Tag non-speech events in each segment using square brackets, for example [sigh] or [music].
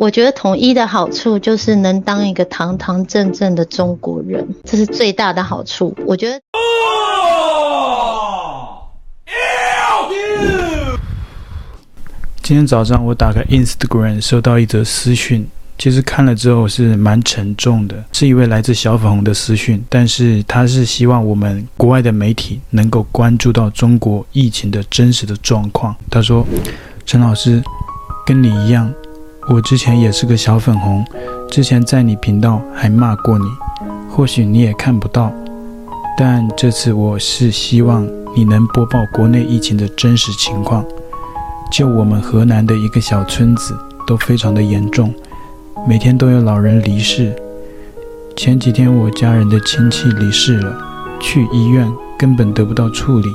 我觉得统一的好处就是能当一个堂堂正正的中国人，这是最大的好处。我觉得。今天早上我打开 Instagram，收到一则私讯，其实看了之后是蛮沉重的，是一位来自小粉红的私讯，但是他是希望我们国外的媒体能够关注到中国疫情的真实的状况。他说：“陈老师，跟你一样。”我之前也是个小粉红，之前在你频道还骂过你，或许你也看不到，但这次我是希望你能播报国内疫情的真实情况。就我们河南的一个小村子都非常的严重，每天都有老人离世。前几天我家人的亲戚离世了，去医院根本得不到处理，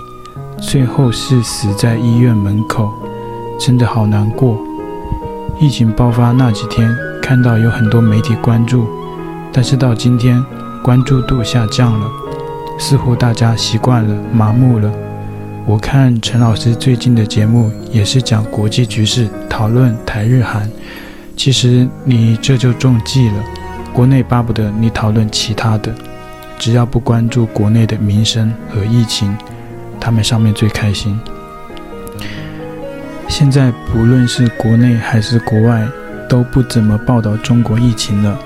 最后是死在医院门口，真的好难过。疫情爆发那几天，看到有很多媒体关注，但是到今天，关注度下降了，似乎大家习惯了，麻木了。我看陈老师最近的节目也是讲国际局势，讨论台日韩。其实你这就中计了，国内巴不得你讨论其他的，只要不关注国内的民生和疫情，他们上面最开心。现在不论是国内还是国外，都不怎么报道中国疫情了。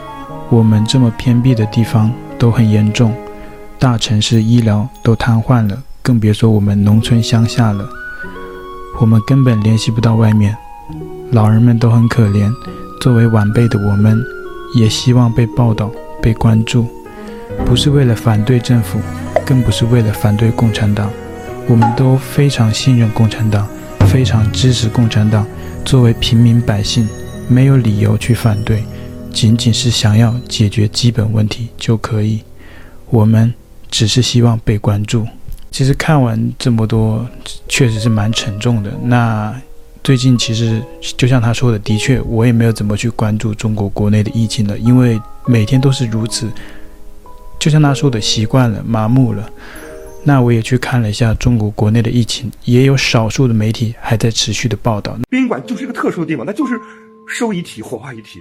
我们这么偏僻的地方都很严重，大城市医疗都瘫痪了，更别说我们农村乡下了。我们根本联系不到外面，老人们都很可怜。作为晚辈的我们，也希望被报道、被关注，不是为了反对政府，更不是为了反对共产党。我们都非常信任共产党。非常支持共产党，作为平民百姓，没有理由去反对，仅仅是想要解决基本问题就可以。我们只是希望被关注。其实看完这么多，确实是蛮沉重的。那最近其实就像他说的，的确我也没有怎么去关注中国国内的疫情了，因为每天都是如此。就像他说的，习惯了，麻木了。那我也去看了一下中国国内的疫情，也有少数的媒体还在持续的报道。殡仪馆就是一个特殊的地方，那就是收遗体、火化遗体、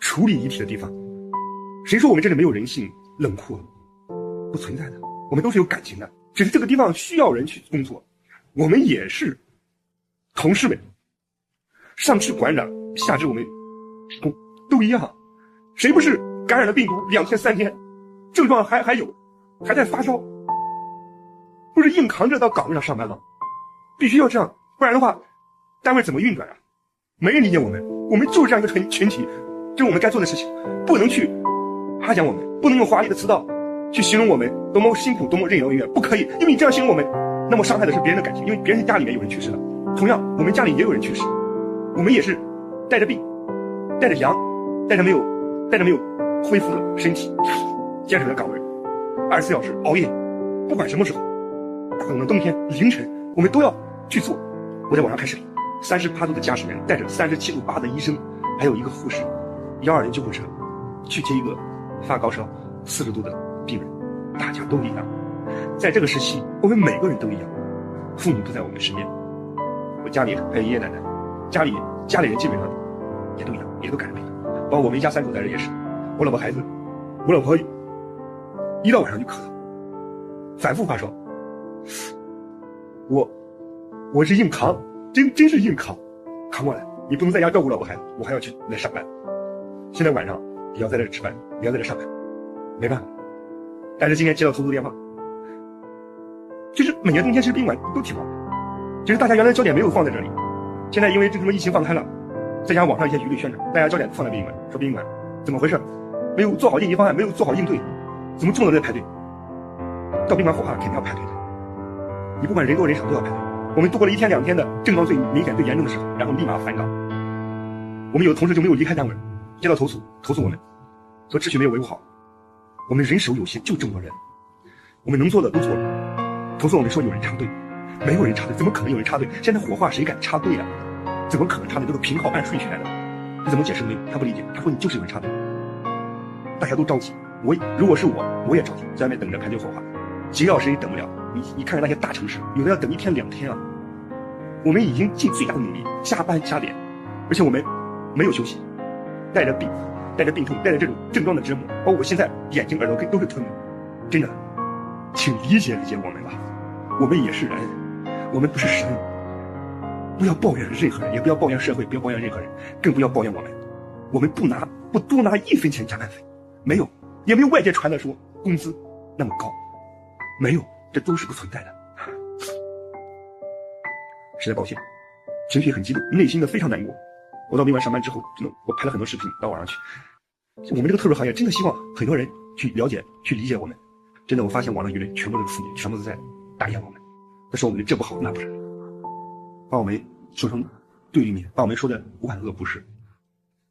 处理遗体的地方。谁说我们这里没有人性、冷酷？不存在的，我们都是有感情的。只是这个地方需要人去工作，我们也是同事们，上至馆长，下至我们职工都一样。谁不是感染了病毒两天三天，症状还还有，还在发烧？不是硬扛着到岗位上上班吗？必须要这样，不然的话，单位怎么运转啊？没人理解我们，我们就是这样一个群群体，这是我们该做的事情，不能去夸奖我们，不能用华丽的词道去形容我们多么辛苦，多么任劳任怨，不可以，因为你这样形容我们，那么伤害的是别人的感情，因为别人家里面有人去世了，同样我们家里也有人去世，我们也是带着病，带着阳，带着没有，带着没有恢复的身体，坚守在岗位，二十四小时熬夜，不管什么时候。大冷的冬天凌晨，我们都要去做。我在网上看视频，三十八度的驾驶员带着三十七度八的医生，还有一个护士，幺二零救护车，去接一个发高烧四十度的病人。大家都一样，在这个时期，我们每个人都一样。父母不在我们身边，我家里还有爷爷奶奶，家里家里人基本上也都一样，也都感染了。包括我们一家三口在这也是，我老婆孩子，我老婆一到晚上就咳嗽，反复发烧。我，我是硬扛，真真是硬扛，扛过来。你不能在家照顾老婆孩子，我还要去来上班。现在晚上也要在这吃饭，也要在这上班，没办法。但是今天接到投诉电话，就是每年冬天其实宾馆都挺忙的，其实大家原来焦点没有放在这里，现在因为这什么疫情放开了，再加上网上一些舆论宣传，大家焦点放在宾馆，说宾馆怎么回事？没有做好应急方案，没有做好应对，怎么这么多人在排队？到宾馆火化肯定要排队的。你不管人多人少都要排队。我们度过了一天两天的症状最明显、最严重的时候，然后立马返岗。我们有的同事就没有离开单位，接到投诉，投诉我们说秩序没有维护好。我们人手有限，就这么多人，我们能做的都做了。投诉我们说有人插队，没有人插队，怎么可能有人插队？现在火化谁敢插队啊？怎么可能插队？这个编号按顺序来的，你怎么解释没有？他不理解，他说你就是有人插队。大家都着急，我如果是我，我也着急，在外面等着排队火化，急要谁也等不了。你你看看那些大城市，有的要等一天两天啊。我们已经尽最大的努力加班加点，而且我们没有休息，带着病，带着病痛，带着这种症状的折磨，包括我现在眼睛、耳朵根都是疼的，真的，请理解理解我们吧，我们也是人，我们不是神，不要抱怨任何人，也不要抱怨社会，不要抱怨任何人，更不要抱怨我们，我们不拿不多拿一分钱加班费，没有，也没有外界传的说工资那么高，没有，这都是不存在的，实在抱歉，情绪很激动，内心的非常难过。我到宾馆上班之后，真的，我拍了很多视频到网上去。我们这个特殊行业，真的希望很多人去了解、去理解我们。真的，我发现网络舆论全部都是负面，全部都在打压我们，他说我们这不好那不是，把我们说成对立面，把我们说的万恶不赦。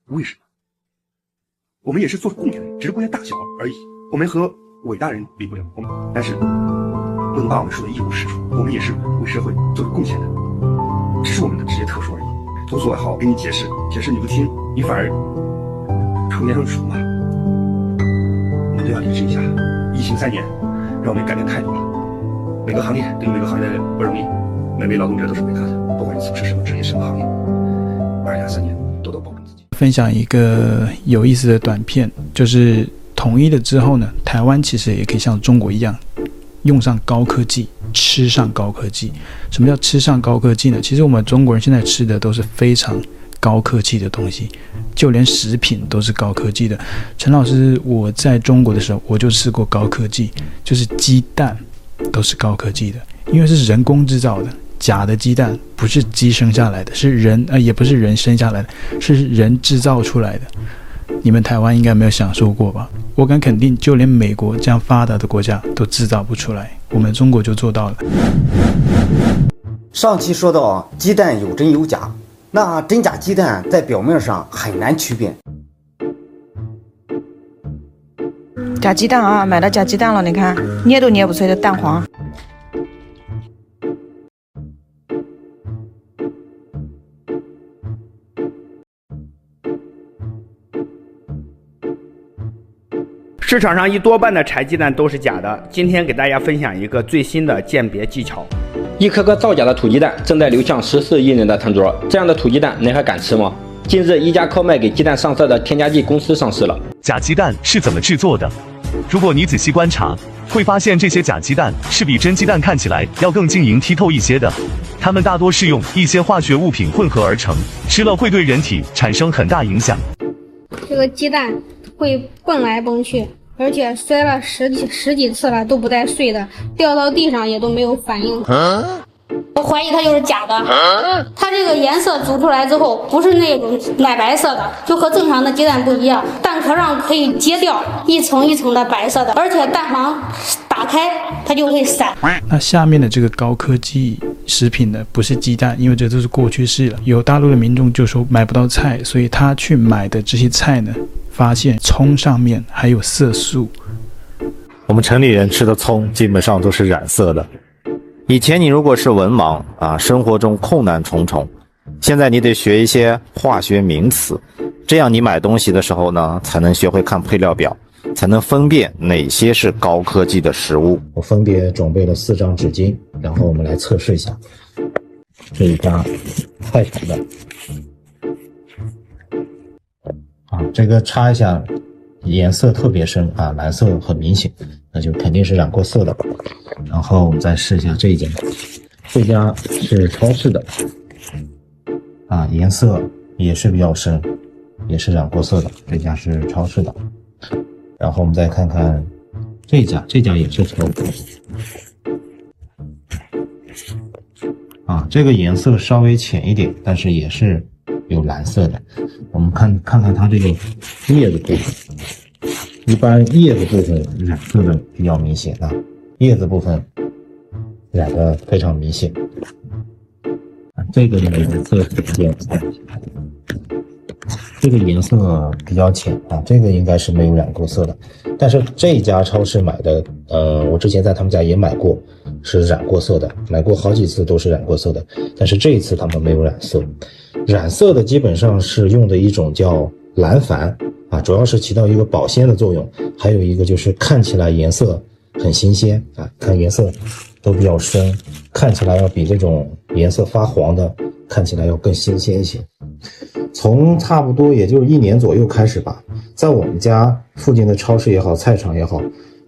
为什么？我们也是做贡献的，只是贡献大小而已。我们和伟大人比不了，我们但是不能把我们说的一无是处。我们也是为社会做出贡献的，只是我们的职业特殊而已。都做好，给你解释，解释你不听，你反而成年成熟嘛。我们都要理智一下。疫情三年，让我们改变太多了。每个行业都有每个行业的不容易，每位劳动者都是伟大的，不管你从事什么职业、什么行业。二零二三年，多多保重自己。分享一个有意思的短片，就是统一了之后呢，台湾其实也可以像中国一样。用上高科技，吃上高科技。什么叫吃上高科技呢？其实我们中国人现在吃的都是非常高科技的东西，就连食品都是高科技的。陈老师，我在中国的时候我就吃过高科技，就是鸡蛋都是高科技的，因为是人工制造的，假的鸡蛋不是鸡生下来的，是人呃也不是人生下来的，是人制造出来的。你们台湾应该没有享受过吧？我敢肯定，就连美国这样发达的国家都制造不出来，我们中国就做到了。上期说到鸡蛋有真有假，那真假鸡蛋在表面上很难区辨。假鸡蛋啊，买到假鸡蛋了，你看捏都捏不碎的蛋黄。市场上一多半的柴鸡蛋都是假的。今天给大家分享一个最新的鉴别技巧。一颗颗造假的土鸡蛋正在流向十四亿人的餐桌，这样的土鸡蛋您还敢吃吗？近日，一家靠卖给鸡蛋上色的添加剂公司上市了。假鸡蛋是怎么制作的？如果你仔细观察，会发现这些假鸡蛋是比真鸡蛋看起来要更晶莹剔透一些的。它们大多是用一些化学物品混合而成，吃了会对人体产生很大影响。这个鸡蛋会蹦来蹦去。而且摔了十几十几次了都不带碎的，掉到地上也都没有反应。我怀疑它就是假的。它这个颜色煮出来之后不是那种奶白色的，就和正常的鸡蛋不一样，蛋壳上可以揭掉一层一层的白色的，而且蛋黄打开它就会散。那下面的这个高科技食品呢，不是鸡蛋，因为这都是过去式了。有大陆的民众就说买不到菜，所以他去买的这些菜呢。发现葱上面还有色素。我们城里人吃的葱基本上都是染色的。以前你如果是文盲啊，生活中困难重重，现在你得学一些化学名词，这样你买东西的时候呢，才能学会看配料表，才能分辨哪些是高科技的食物。我分别准备了四张纸巾，然后我们来测试一下。这一张快手的。啊，这个擦一下，颜色特别深啊，蓝色很明显，那就肯定是染过色的。然后我们再试一下这一家，这家是超市的，啊，颜色也是比较深，也是染过色的。这家是超市的。然后我们再看看这家，这家也是超市。啊，这个颜色稍微浅一点，但是也是。有蓝色的，我们看看看它这个叶子部分，一般叶子部分染色的比较明显啊，叶子部分染的非常明显。这个颜色比较浅，这个颜色比较浅啊，这个应该是没有染过色的。但是这家超市买的，呃，我之前在他们家也买过，是染过色的，买过好几次都是染过色的，但是这一次他们没有染色。染色的基本上是用的一种叫蓝矾啊，主要是起到一个保鲜的作用，还有一个就是看起来颜色很新鲜啊，看颜色都比较深，看起来要比这种颜色发黄的看起来要更新鲜一些。从差不多也就一年左右开始吧，在我们家附近的超市也好，菜场也好，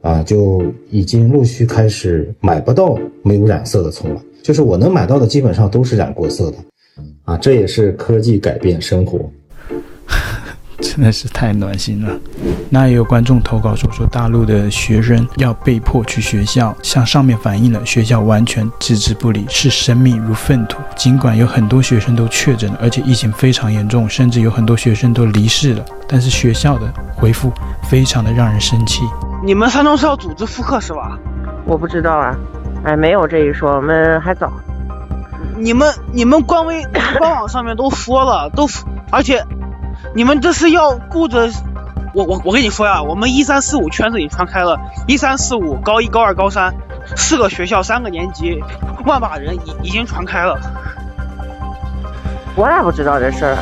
啊，就已经陆续开始买不到没有染色的葱了。就是我能买到的，基本上都是染过色的。啊，这也是科技改变生活。[laughs] 真的是太暖心了。那也有观众投稿说，说大陆的学生要被迫去学校，向上面反映了，学校完全置之不理，视生命如粪土。尽管有很多学生都确诊了，而且疫情非常严重，甚至有很多学生都离世了，但是学校的回复非常的让人生气。你们山东是要组织复课是吧？我不知道啊，哎，没有这一说，我们还早。你们你们官微 [coughs] 官网上面都说了，都而且。你们这是要顾着我我我跟你说呀，我们一三四五圈子已经传开了，一三四五高一高二高三四个学校三个年级，万把人已已经传开了。我咋不知道这事儿？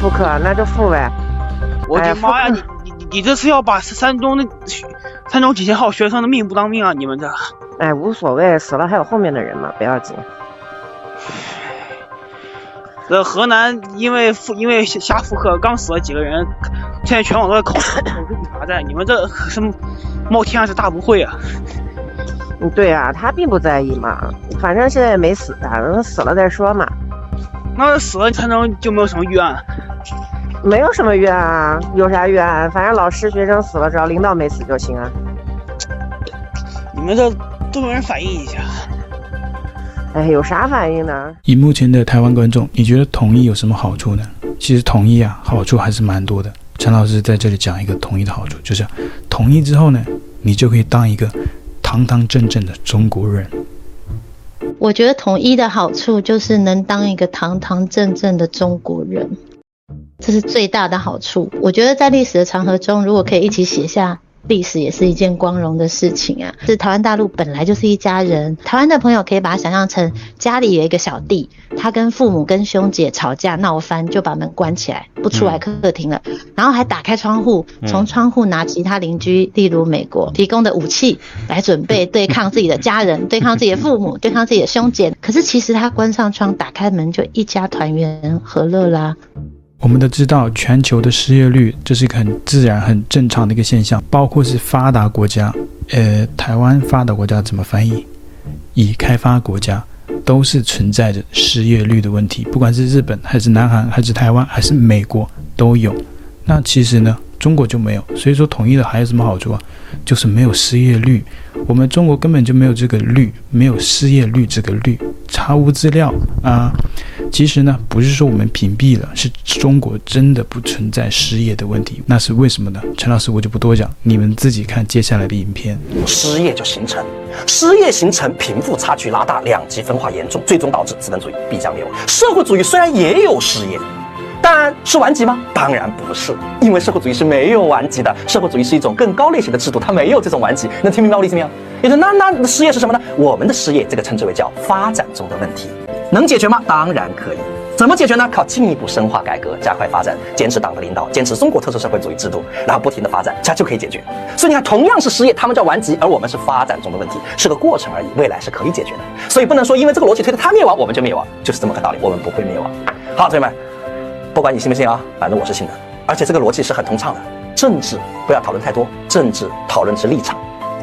复课那就复呗。我的妈呀，你你你这是要把山东的山东几千号学生的命不当命啊！你们这。哎，无所谓，死了还有后面的人嘛，不要紧。这河南因为复因为瞎复课刚死了几个人，现在全网都在考考这笔罚债。你们这什么冒天下之大不讳啊？嗯，对啊，他并不在意嘛，反正现在也没死啊，等死了再说嘛。那死了才能就没有什么预案？没有什么冤案啊，有啥冤案？反正老师学生死了，只要领导没死就行啊。你们这都没人反映一下？哎，有啥反应呢？以目前的台湾观众，你觉得统一有什么好处呢？其实统一啊，好处还是蛮多的。陈老师在这里讲一个统一的好处，就是统一之后呢，你就可以当一个堂堂正正的中国人。我觉得统一的好处就是能当一个堂堂正正的中国人，这是最大的好处。我觉得在历史的长河中，如果可以一起写下。历史也是一件光荣的事情啊！是台湾大陆本来就是一家人。台湾的朋友可以把它想象成家里有一个小弟，他跟父母跟兄姐吵架闹翻，就把门关起来，不出来客厅了，然后还打开窗户，从窗户拿其他邻居，例如美国提供的武器来准备对抗自己的家人，[laughs] 对抗自己的父母，对抗自己的兄姐。可是其实他关上窗，打开门就一家团圆和乐啦。我们都知道，全球的失业率这是一个很自然、很正常的一个现象，包括是发达国家，呃，台湾发达国家怎么翻译？已开发国家都是存在着失业率的问题，不管是日本还是南韩还是台湾还是美国都有。那其实呢，中国就没有，所以说统一了还有什么好处啊？就是没有失业率，我们中国根本就没有这个率，没有失业率这个率，查无资料啊。其实呢，不是说我们屏蔽了，是中国真的不存在失业的问题。那是为什么呢？陈老师，我就不多讲，你们自己看接下来的影片。失业就形成，失业形成，贫富差距拉大，两极分化严重，最终导致资本主义必将灭亡。社会主义虽然也有失业，但是顽疾吗？当然不是，因为社会主义是没有顽疾的。社会主义是一种更高类型的制度，它没有这种顽疾。能听明白我的意思没有？也就那那失业是什么呢？我们的失业，这个称之为叫发展中的问题。能解决吗？当然可以。怎么解决呢？靠进一步深化改革，加快发展，坚持党的领导，坚持中国特色社会主义制度，然后不停的发展，这样就可以解决。所以你看，同样是失业，他们叫顽疾，而我们是发展中的问题，是个过程而已，未来是可以解决的。所以不能说因为这个逻辑推的他灭亡，我们就灭亡，就是这么个道理。我们不会灭亡。好，同学们，不管你信不信啊，反正我是信的。而且这个逻辑是很通畅的。政治不要讨论太多，政治讨论是立场。